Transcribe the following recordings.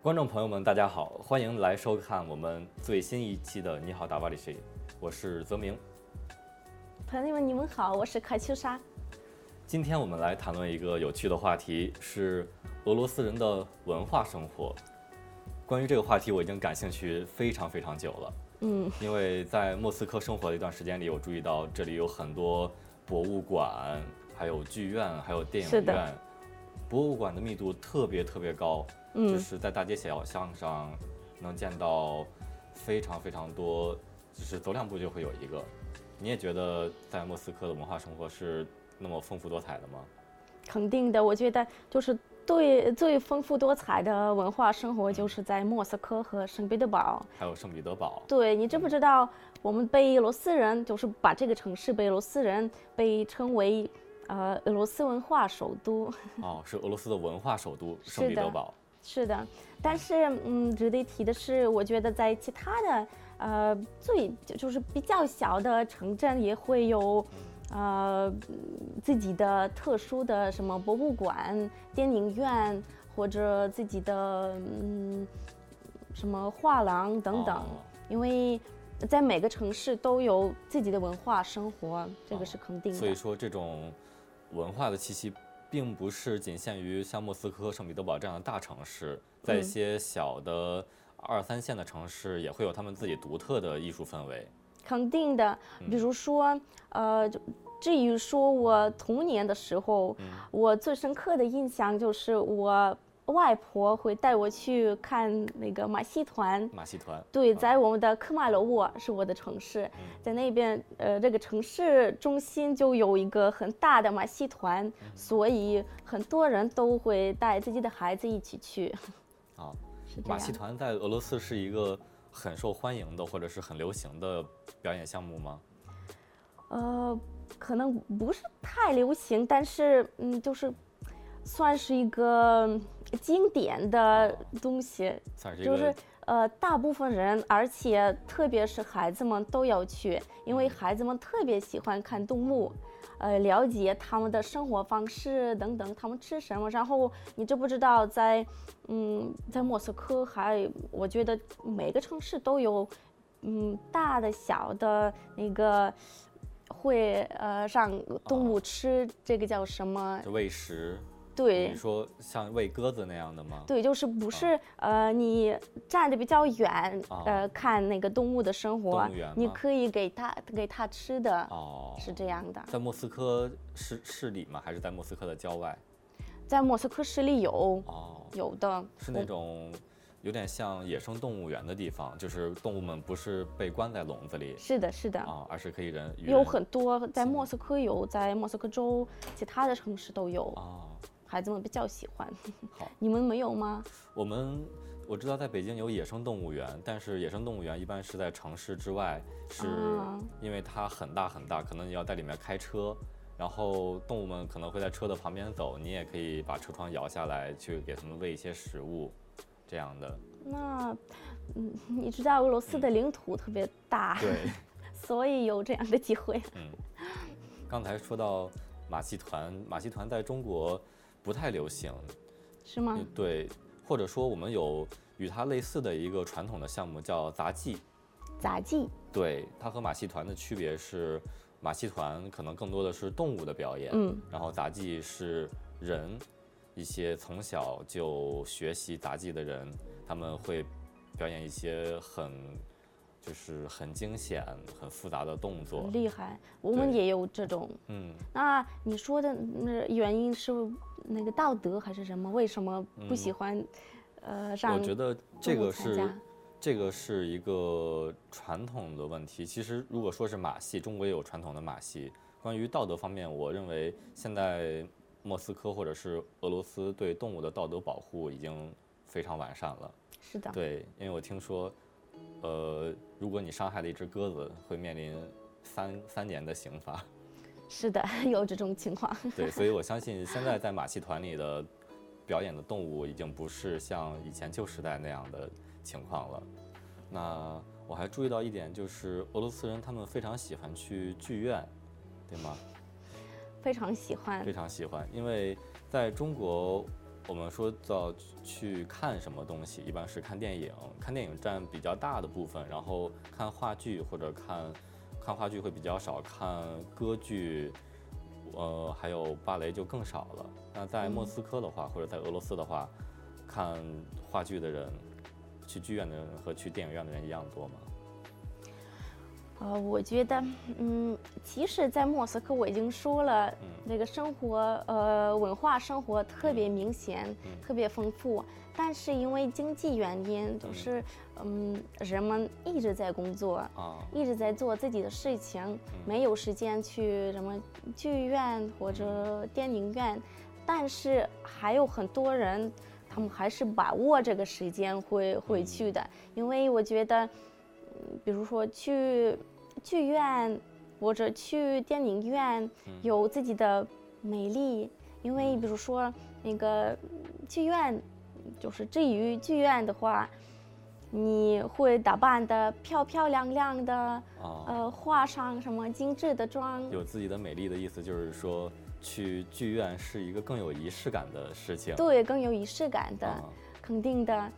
观众朋友们，大家好，欢迎来收看我们最新一期的《你好，大巴里谁》，我是泽明。朋友们，你们好，我是卡秋莎。今天我们来谈论一个有趣的话题，是俄罗斯人的文化生活。关于这个话题，我已经感兴趣非常非常久了。嗯，因为在莫斯科生活的一段时间里，我注意到这里有很多博物馆，还有剧院，还有电影是的院。博物馆的密度特别特别高，嗯就是在大街小巷上能见到非常非常多，就是走两步就会有一个。你也觉得在莫斯科的文化生活是那么丰富多彩的吗？肯定的，我觉得就是对最丰富多彩的文化生活，就是在莫斯科和圣彼得堡。还有圣彼得堡，对你知不知道，我们被俄罗斯人就是把这个城市被俄罗斯人被称为呃俄罗斯文化首都。哦，是俄罗斯的文化首都圣彼得堡。是的，但是嗯，值得一提的是，我觉得在其他的呃最就是比较小的城镇也会有。呃，自己的特殊的什么博物馆、电影院，或者自己的嗯什么画廊等等，哦因为在每个城市都有自己的文化生活，这个是肯定的。所以说，这种文化的气息，并不是仅限于像莫斯科、圣彼得堡这样的大城市，在一嗯些小的二三线的城市，也会有他们自己独特的艺术氛围。肯定的，比如说，呃，就至于说我童年的时候，我最深刻的印象就是我外婆会带我去看那个马戏团。马戏团，对，在我们的科马罗沃是我的城市，在那边，呃，这个城市中心就有一个很大的马戏团，所以很多人都会带自己的孩子一起去。啊，马戏。团在俄罗斯是一个很受欢迎的，或者是很流行的表演项目吗？呃，可能不是太流行，但是嗯，就是算是一个经典的东西，就是呃，大部分人，而且特别是孩子们都要去，因为孩子们特别喜欢看动物。呃，了解他们的生活方式等等，他们吃什么。然后你知不知道在，嗯，在莫斯科还，我觉得每个城市都有，嗯，大的小的那个会呃让动物吃，这个叫什么？就喂食。对你，说像喂鸽子那样的吗？对，就是不是、呃，你站的比较远，哦呃，看那个动物的生活你可以给它给它吃的，哦，是这样的。在莫斯科市市里吗？还是在莫斯科的郊外？在莫斯科市里有哦，有的，是那种有点像野生动物园的地方，就是动物们不是被关在笼子里是的，是的，啊，而是可以人与有很多在莫斯科有，在莫斯科州其他的城市都有，啊。孩子们比较喜欢。好，你们没有吗？我们我知道在北京有野生动物园，但是野生动物园一般是在城市之外，是啊因为它很大很大，可能你要在里面开车。然后动物们可能会在车的旁边走，你也可以把车窗摇下来，去给它们喂一些食物，这样的。那，嗯，你知道俄罗斯的领土特别大，对，所以有这样的机会。嗯，刚才说到马戏团，马戏团在中国不太流行，是吗？对，或者说我们有与它类似的一个传统的项目叫杂技。杂技，对，它和马戏团的区别是，马戏团可能更多的是动物的表演，嗯，然后杂技是人，一些从小就学习杂技的人，他们会表演一些很。就是很惊险、很复杂的动作很，厉害。我们也有这种。嗯，那你说的那原因是那个道德还是什么？为什么不喜欢？呃，我觉得这个是这个是一个传统的问题。其实如果说是马戏，中国也有传统的马戏。关于道德方面，我认为现在莫斯科或者是俄罗斯对动物的道德保护已经非常完善了。是的，对，因为我听说，呃，如果你伤害了一只鸽子，会面临三三年的刑罚。是的，有这种情况。对，所以我相信现在在马戏团里的表演的动物已经不是像以前旧时代那样的情况了。那我还注意到一点，就是俄罗斯人他们非常喜欢去剧院，对吗？非常喜欢非。常喜欢，因为在中国，我们说到去看什么东西，一般是看电影，看电影占比较大的部分，然后看话剧或者看看话剧会比较少，看歌剧，呃，还有芭蕾就更少了。那在莫斯科的话，或者在俄罗斯的话，看话剧的人，去剧院的人和去电影院的人一样多吗？呃，我觉得，嗯，其实，在莫斯科我已经说了，嗯。那个生活，呃，文化生活特别明显，嗯。特别丰富。但是因为经济原因，就是，嗯，人们一直在工作，啊，一直在做自己的事情，没有时间去什么剧院或者电影院。但是还有很多人，他们还是把握这个时间会会去的，因为我觉得，嗯比如说去剧院或者去电影院有自己的美丽，因为比如说那个剧院，就是至于剧院的话。你会打扮的漂漂亮亮的，啊，呃，化上什么精致的妆，有自己的美丽的意思就是说，去剧院是一个更有仪式感的事情。对，更有仪式感的，啊肯定的，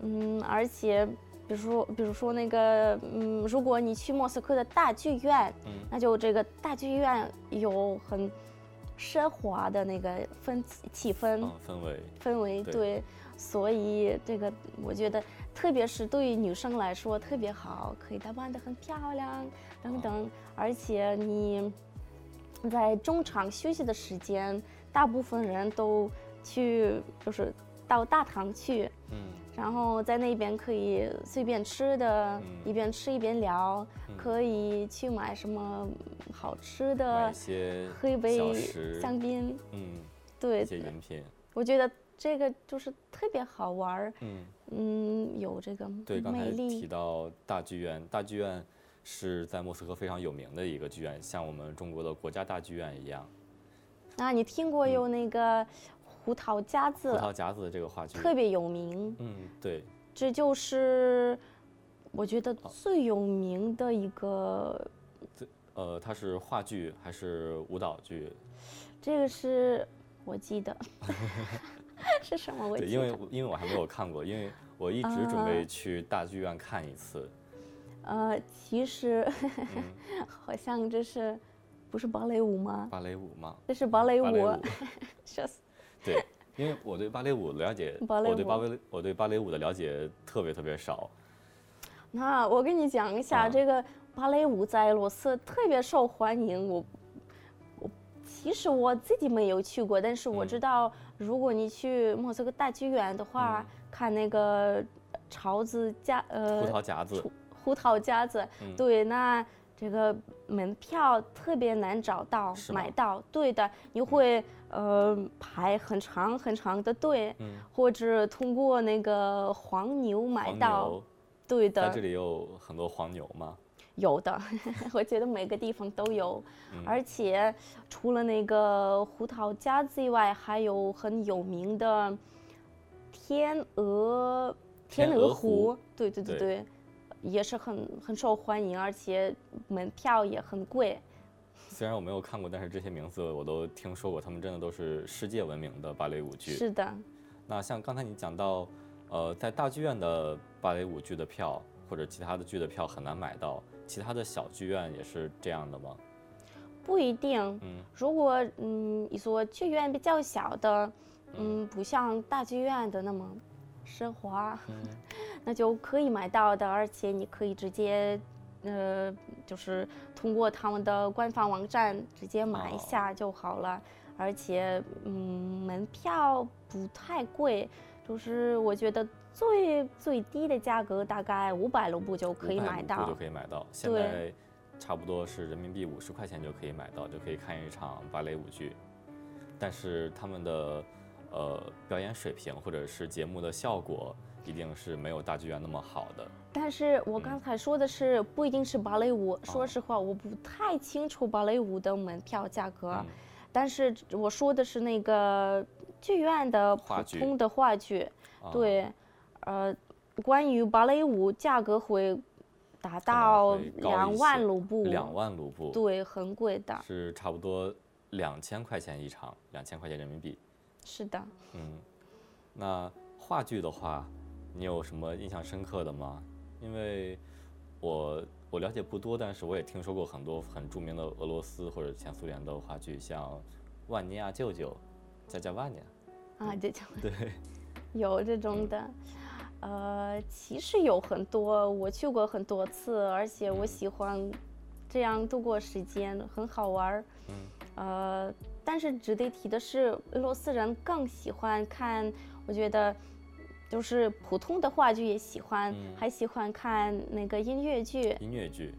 嗯，而且比如说，比如说那个，嗯，如果你去莫斯科的大剧院，嗯。那就这个大剧院有很奢华的那个氛气氛、嗯，氛围。氛围，对。对，所以这个我觉得，特别是对于女生来说特别好，可以打扮得很漂亮等等，而且你在中场休息的时间，大部分人都去就是到大堂去，嗯。然后在那边可以随便吃的，嗯。一边吃一边聊，嗯。可以去买什么好吃买的一，些喝一杯，香槟，嗯，对。一，些饮品。我觉得这个就是特别好玩儿，嗯，嗯，有这个对，刚才提，到大剧院，大剧院是在莫斯科非常有名的一个剧院，像我们中国的国家大剧院一样。啊，你听过有那个胡桃夹子胡，桃夹子的这个话剧，特别有名，嗯，对，这就是我觉得最有名的一个，呃，它是话剧还是舞蹈剧？这个是我记得 是什么？我对，记得，因为因为我还没有看过，因为我一直准啊备去大剧院看一次。呃，其实嗯，好像这是不是芭蕾舞吗？芭蕾舞吗，这是芭蕾舞舞，笑死。对，因为我对芭蕾舞了解，芭蕾舞我对芭蕾我对芭蕾舞的了解特别特别少。那我跟你讲一下，啊这个芭蕾舞在俄罗斯特别受欢迎。我我其实我自己没有去过，但是我嗯知道，如果你去莫斯科大剧院的话，嗯看那个桃子夹呃胡桃夹子，胡桃夹子，嗯对，那这个门票特别难找到买到，对的，你会呃排很长很长的队，嗯，或者通过那个黄牛买到，对的。在这里有很多黄牛吗？有的，我觉得每个地方都有，嗯而且除了那个胡桃夹子以外，还有很有名的天鹅天鹅鹅湖，对对对对对，也是很很受欢迎，而且门票也很贵。虽然我没有看过，但是这些名字我都听说过，他们真的都是世界闻名的芭蕾舞剧。是的，那像刚才你讲到，呃，在大剧院的芭蕾舞剧的票或者其他的剧的票很难买到，其他的小剧院也是这样的吗？不一定。嗯如果嗯一所剧院比较小的，嗯，不像大剧院的那么奢华，嗯 那就可以买到的，而且你可以直接，呃，就是通过他们的官方网站直接买一哦下就好了，而且嗯，门票不太贵，就是我觉得最最低的价格大概五百卢布就可以买到就。可以买到。现在差不多是人民币五十块钱就可以买到，就可以看一场芭蕾舞剧。但是他们的呃表演水平或者是节目的效果，一定是没有大剧院那么好的。但是我刚才说的是不一定是芭蕾舞，说哦实话我不太清楚芭蕾舞的门票价格，嗯。但是我说的是那个剧院的普通的话剧，啊。对，呃，关于芭蕾舞价格会达到两万卢布，两万卢布，对，很贵的，是差不多两千块钱一场，两千块钱人民币。是的。嗯，那话剧的话，你有什么印象深刻的吗？因为我我了解不多，但是我也听说过很多很著名的俄罗斯或者前苏联的话剧，像《万尼亚舅舅》《加加万尼亚》啊，这种对，有这种的。呃，其实有很多，我去过很多次，而且我喜欢这样度过时间，很好玩儿。嗯，呃，但是值得提的是，俄罗斯人更喜欢看，我觉得就是普通的话剧也喜欢，嗯还喜欢看那个音乐剧。音乐剧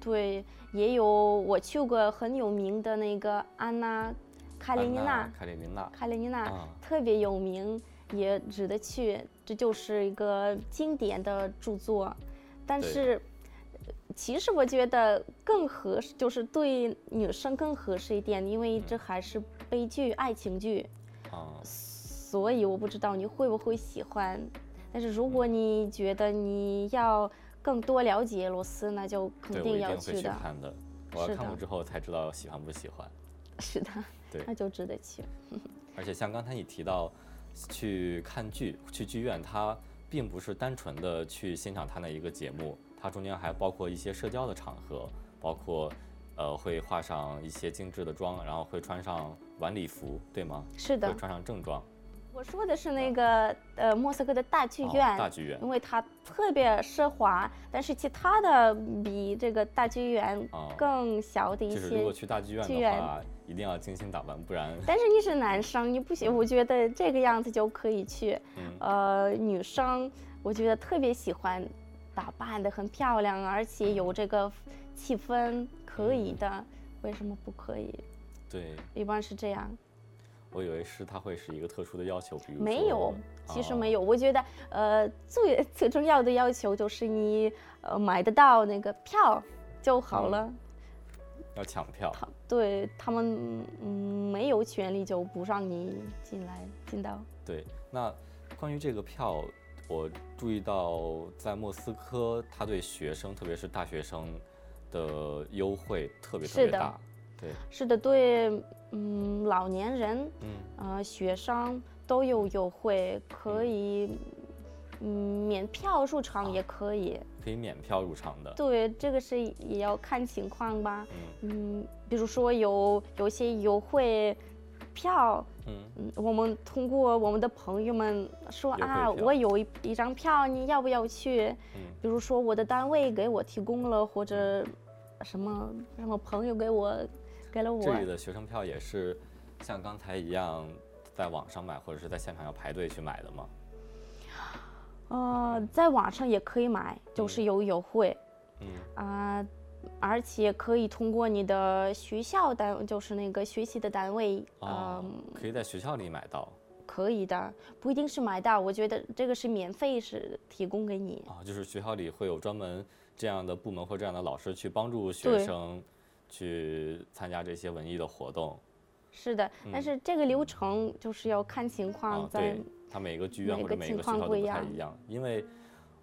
对，也有我去过很有名的那个安娜·卡列尼娜，卡列尼娜卡列尼娜啊特别有名，也值得去。这就是一个经典的著作，但是呃其实我觉得更合适，就是对女生更合适一点，因为这还是悲剧、爱情剧，啊，所以我不知道你会不会喜欢。但是如果你觉得你要更多了解俄罗斯，那就肯定要去的。看的。我要看过之后才知道喜欢不喜欢。是的，对那就值得去。而且像刚才你提到，去看剧、去剧院，它并不是单纯的去欣赏它那一个节目，它中间还包括一些社交的场合，包括呃会化上一些精致的妆，然后会穿上晚礼服，对吗？是的会，穿上正装。我说的是那个呃莫斯科的大剧哦院，大剧院因为它特别奢华，但是其他的比这个大剧院哦更小的一就是如果。去大剧院剧院的话，一定要精心打扮，不然但是你是男生，你不行，我觉得这个样子就可以去。嗯呃，女生我觉得特别喜欢打扮的很漂亮，而且有这个气氛，可以的。为什么不可以？对一般是这样。我以为是他会是一个特殊的要求，比如没有其实没有。我觉得，呃，最 最重要的要求就是你呃买得到那个票就好嗯了。要抢票。他对他们嗯没有权利就不让你进来进到。对，那关于这个票，我注意到在莫斯科，他对学生，特别是大学生的优惠特别特别大。对，是的，对，嗯，老年人，嗯，呃，学生都有优惠，可以，嗯，免票入场也可以。可以免票入场的。对，这个是也要看情况吧。嗯嗯，比如说有有些优惠票，嗯，嗯，我们通过我们的朋友们说啊，我有一一张票，你要不要去？嗯。比如说我的单位给我提供了，或者什么什么朋友给我给了我。这，里的学生票也是像刚才一样，在网上买或者是在现场要排队去买的吗？呃，在网上也可以买，就是有优惠。嗯，啊、而且可以通过你的学校单，就是那个学习的单位，哦嗯，可以在学校里买到。可以的，不一定是买到，我觉得这个是免费，是提供给你。啊，就是学校里会有专门这样的部门或这样的老师去帮助学生去参加这些文艺的活动。是的，但是这个流程就是要看情况啊，在。对，它每个剧院每或者每个学校都不太一样。因为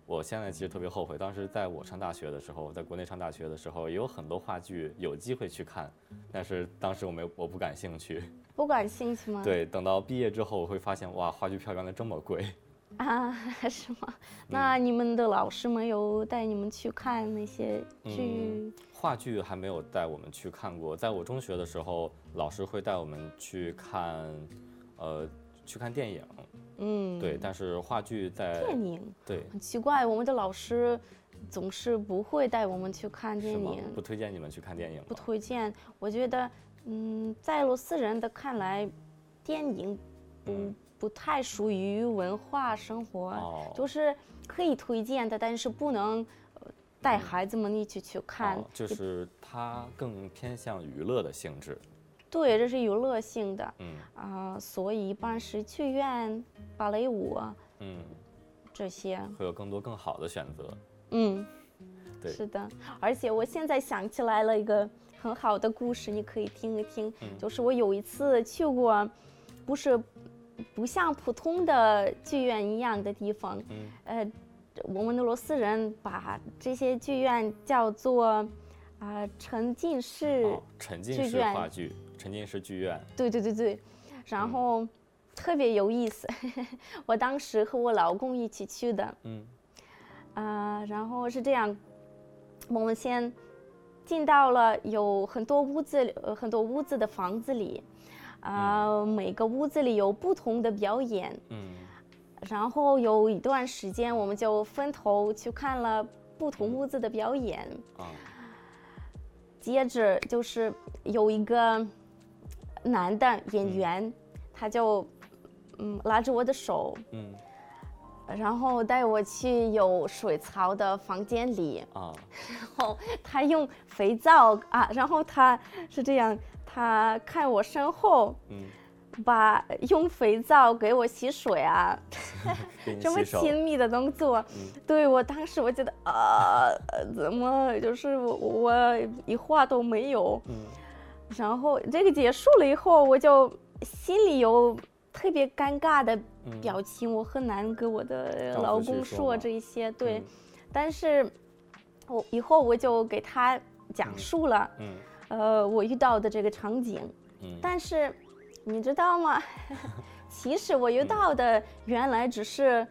我现在其实特别后悔，当时在我上大学的时候，在国内上大学的时候，也有很多话剧有机会去看，但是当时我没有我不感兴趣。不感兴趣吗？对，等到毕业之后，我会发现哇，话剧票原来这么贵。啊，是吗？嗯那你们的老师没有带你们去看那些剧？嗯话剧还没有带我们去看过，在我中学的时候，老师会带我们去看，呃，去看电影。嗯，对，但是话剧在电影对很奇怪，我们的老师总是不会带我们去看电影，？不推荐你们去看电影不？推荐。我觉得，嗯，在俄罗斯人的看来，电影不、嗯不太属于文化生活，哦就是可以推荐的，但是不能。呃带孩子们一起去看，哦，就是它更偏向娱乐的性质。对，这是娱乐性的。嗯啊、所以一般是剧院、芭蕾舞啊嗯，这些。会有更多更好的选择。嗯，对是的。而且我现在想起来了一个很好的故事，你可以听一听。嗯就是我有一次去过，不是不像普通的剧院一样的地方。嗯呃，我们俄罗斯人把这些剧院叫做啊、沉浸式。哦，沉浸式话剧，沉浸式剧院。对对对对，然后特别有意思。我当时和我老公一起去的，嗯。啊、然后是这样，我们先进到了有很多屋子里，呃，很多屋子的房子里，啊、每个屋子里有不同的表演，嗯。然后有一段时间我们就分头去看了不同屋子的表演，啊。接着就是有一个男的演员，他就嗯拉着我的手，嗯。然后带我去有水槽的房间里，啊。然后他用肥皂啊，然后他是这样，他看我身后，嗯，把用肥皂给我洗水啊，这么，亲密的动作，对我当时我觉得啊、呃怎么就是我我一话都没有，嗯然后这个结束了以后，我就心里有特别尴尬的嗯。表情，我很难跟我的老公说这一些，对，嗯。但是我以后我就给他讲述了，嗯。呃，我遇到的这个场景，嗯。但是你知道吗？其实我遇到的原来只是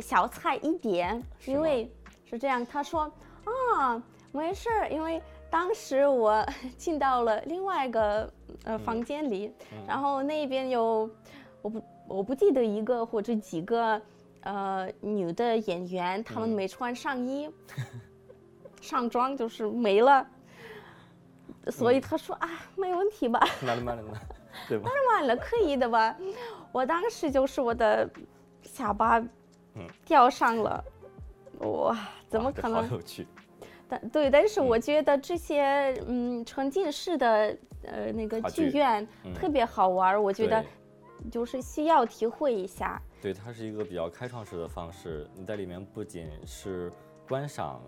小菜一碟，因为是这样，他说啊，没事儿，因为当时我 进到了另外一个呃房间里，然后那边有我不我不记得一个或者几个呃女的演员，她们嗯没穿上衣，上妆就是没了。所以他说啊，没问题吧？慢 了慢了可以的吧？我当时就是我的下巴嗯掉上了，哇，怎么可能？好有趣，但对，但是我觉得这些嗯沉浸式的呃那个剧剧院嗯特别好玩儿，我觉得就是需要体会一下。对，它是一个比较开创式的方式。你在里面不仅是观赏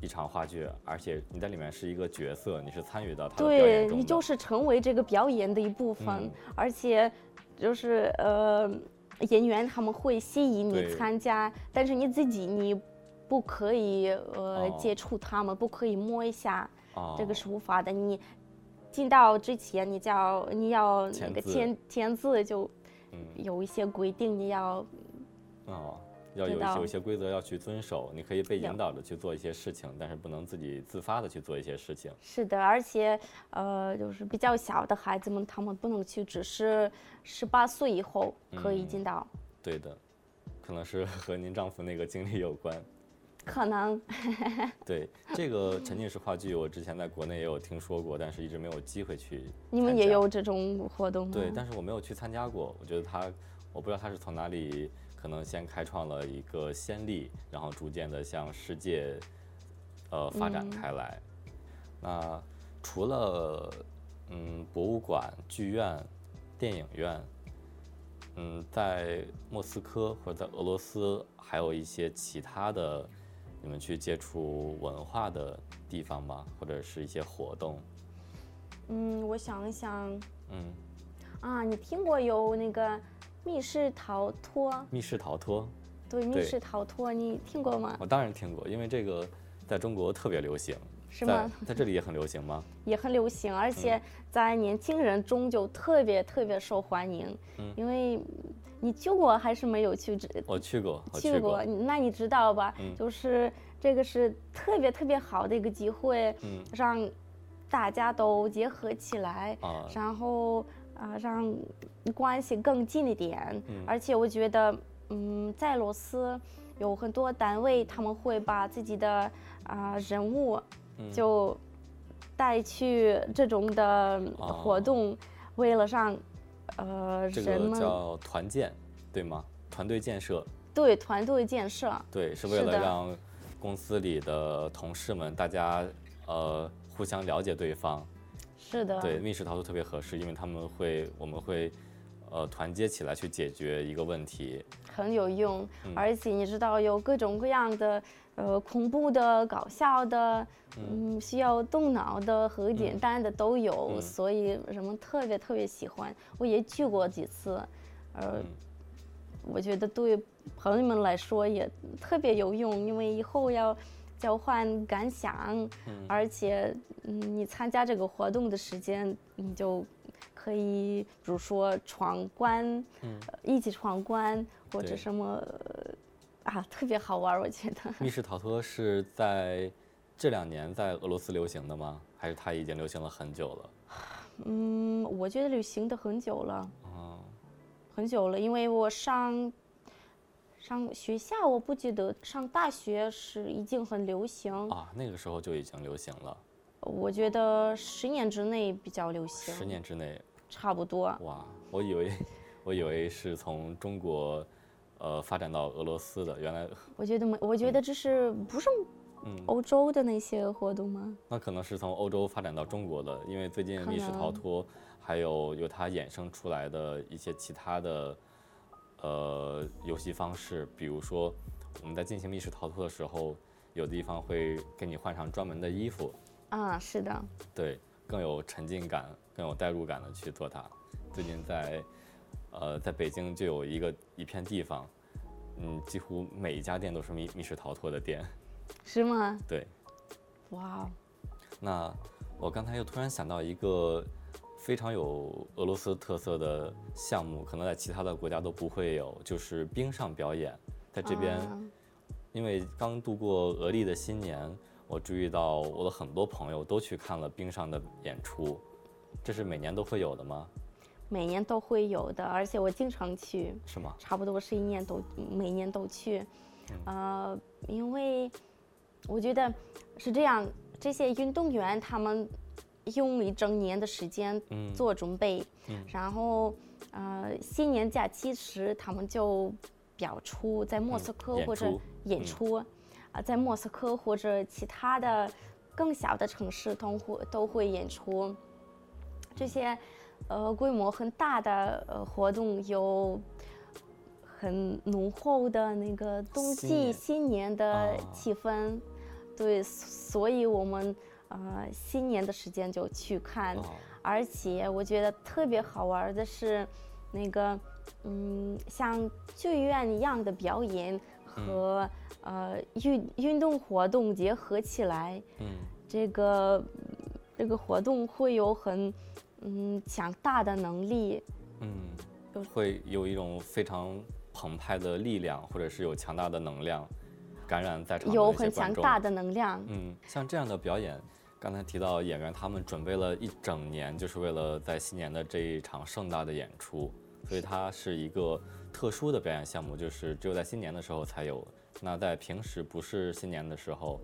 一场话剧，而且你在里面是一个角色，你是参与到它的表演的。对你就是成为这个表演的一部分，嗯而且就是呃演员他们会吸引你参加，但是你自己你不可以呃、哦接触他们，不可以摸一下，哦这个是无法的。你进到之前，你叫你要那个签签字，就嗯有一些规定，你要哦，要有有一些规则要去遵守。你可以被引导着去做一些事情，但是不能自己自发的去做一些事情。是的，而且呃，就是比较小的孩子们，他们不能去，只是十八岁以后可以嗯进到。对的，可能是和您丈夫那个经历有关。可能 对这个沉浸式话剧，我之前在国内也有听说过，但是一直没有机会去。你们也有这种活动吗？对，但是我没有去参加过。我觉得他，我不知道他是从哪里，可能先开创了一个先例，然后逐渐的向世界，呃，发展嗯开来。那除了嗯博物馆、剧院、电影院，嗯，在莫斯科或者在俄罗斯，还有一些其他的你们去接触文化的地方吗？或者是一些活动？嗯，我想一想嗯，啊，你听过有那个密室逃脱？密室逃脱。对，密室逃脱，你听过吗？我当然听过，因为这个在中国特别流行，是吗？在这里也很流行吗？也很流行，而嗯且在年轻人中就特别特别受欢迎。嗯因为你去过还是没有去？只我去过，我去过，你那你知道吧？嗯就是这个是特别特别好的一个机会，嗯让大家都结合起来，啊，然后啊、让关系更近一点。嗯而且我觉得，嗯，在俄罗斯有很多单位，他们会把自己的啊、人物嗯就带去这种的活动，为了让呃哦这个人们叫团建，对吗？团队建设，对团队建设。对，是为了让公司里的同事们大家呃互相了解对方。是的，对，密室逃脱特别合适，因为他们会我们会呃团结起来去解决一个问题。很有用，嗯而且你知道有各种各样的呃恐怖的、搞笑的，嗯，需要动脑的和简单的都有，嗯。所以人们特别特别喜欢。我也去过几次，呃，嗯。我觉得对朋友们来说也特别有用，因为以后要交换感想，嗯。而且嗯，你参加这个活动的时间你就可以，比如说闯关，一起闯关或者什么，呃啊，特别好玩，我觉得。密室逃脱是在这两年在俄罗斯流行的吗？还是它已经流行了很久了？嗯，我觉得流行的很久了，哦，很久了，因为我上上学校，我不记得上大学是已经很流行，啊，那个时候就已经流行了，我觉得十年之内比较流行，十年之内，差不多。哇，我以为 我以为是从中国呃发展到俄罗斯的，原来 我觉得没，我觉得这是不是嗯欧洲的那些活动吗？那可能是从欧洲发展到中国的，因为最近可密室逃脱还有由它衍生出来的一些其他的呃游戏方式，比如说我们在进行密室逃脱的时候，有的地方会给你换上专门的衣服，啊，是的，对，更有沉浸感、更有代入感的去做它。最近在呃在北京就有一个一片地方，嗯，几乎每一家店都是密密室逃脱的店，是吗？对。哇哦，那我刚才又突然想到一个非常有俄罗斯特色的项目，可能在其他的国家都不会有，就是冰上表演。在这边，啊因为刚度过俄历的新年，我注意到我的很多朋友都去看了冰上的演出。这是每年都会有的吗？每年都会有的，而且我经常去，是吗？差不多是一年都每年都去，呃，因为我觉得是这样，这些运动员他们用一整年的时间嗯。做准备，嗯。然后呃新年假期时他们就表出在莫斯科或者演出，啊、在莫斯科或者其他的更小的城市都会都会演出，这些呃规模很大的呃活动有很浓厚的那个冬季新年的啊气氛，对，所以我们呃新年的时间就去看，哦，而且我觉得特别好玩的是，那个嗯，像剧院一样的表演和、呃运运动活动结合起来，嗯。这个这个活动会有很嗯强大的能力，嗯，会有一种非常澎湃的力量，或者是有强大的能量感染在场的有。很强大的能量。嗯，像这样的表演，刚才提到演员他们准备了一整年，就是为了在新年的这一场盛大的演出，所以它是一个特殊的表演项目，就是只有在新年的时候才有。那在平时不是新年的时候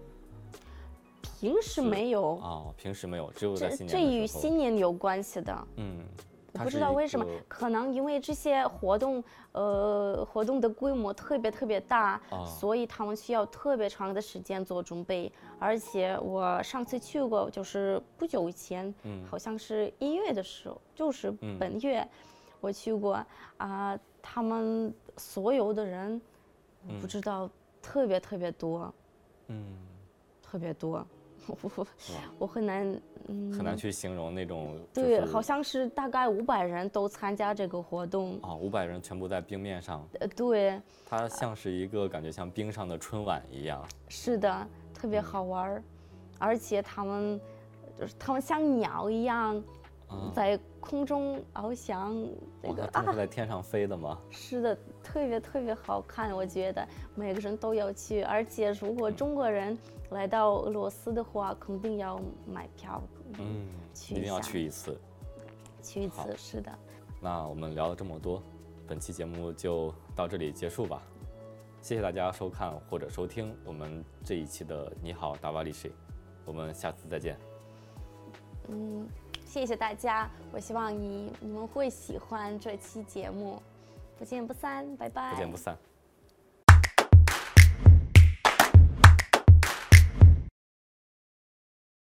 平时没有，哦，平时没有，只有在这新这与。新年有关系的。嗯，我不知道为什么，可能因为这些活动，呃，活动的规模特别特别大，啊所以他们需要特别长的时间做准备。而且我上次去过，就是不久以前，嗯好像是一月的时候，就是嗯本月，我去过啊、他们所有的人，我不知道特别特别多，嗯，特别多，我我很难，嗯，很难去形容那种、就对，好像是大概五百人都参加这个活动。啊，五百人全部在冰面上，呃，对，它像是一个感觉像冰上的春晚一样。是的，特别好玩儿，而且他们就是他们像鸟一样嗯在空中翱翔，这，个啊是在天上飞的吗？是的，特别特别好看，我觉得每个人都要去，而且如果中国人来到俄罗斯的话，肯定要买票，嗯，去一定要去一次。去一次，是的。那我们聊了这么多，本期节目就到这里结束吧。谢谢大家收看或者收听我们这一期的《你好，达瓦利谁》，我们下次再见。嗯，谢谢大家，我希望你你们会喜欢这期节目，不见不散，拜拜。不见不散。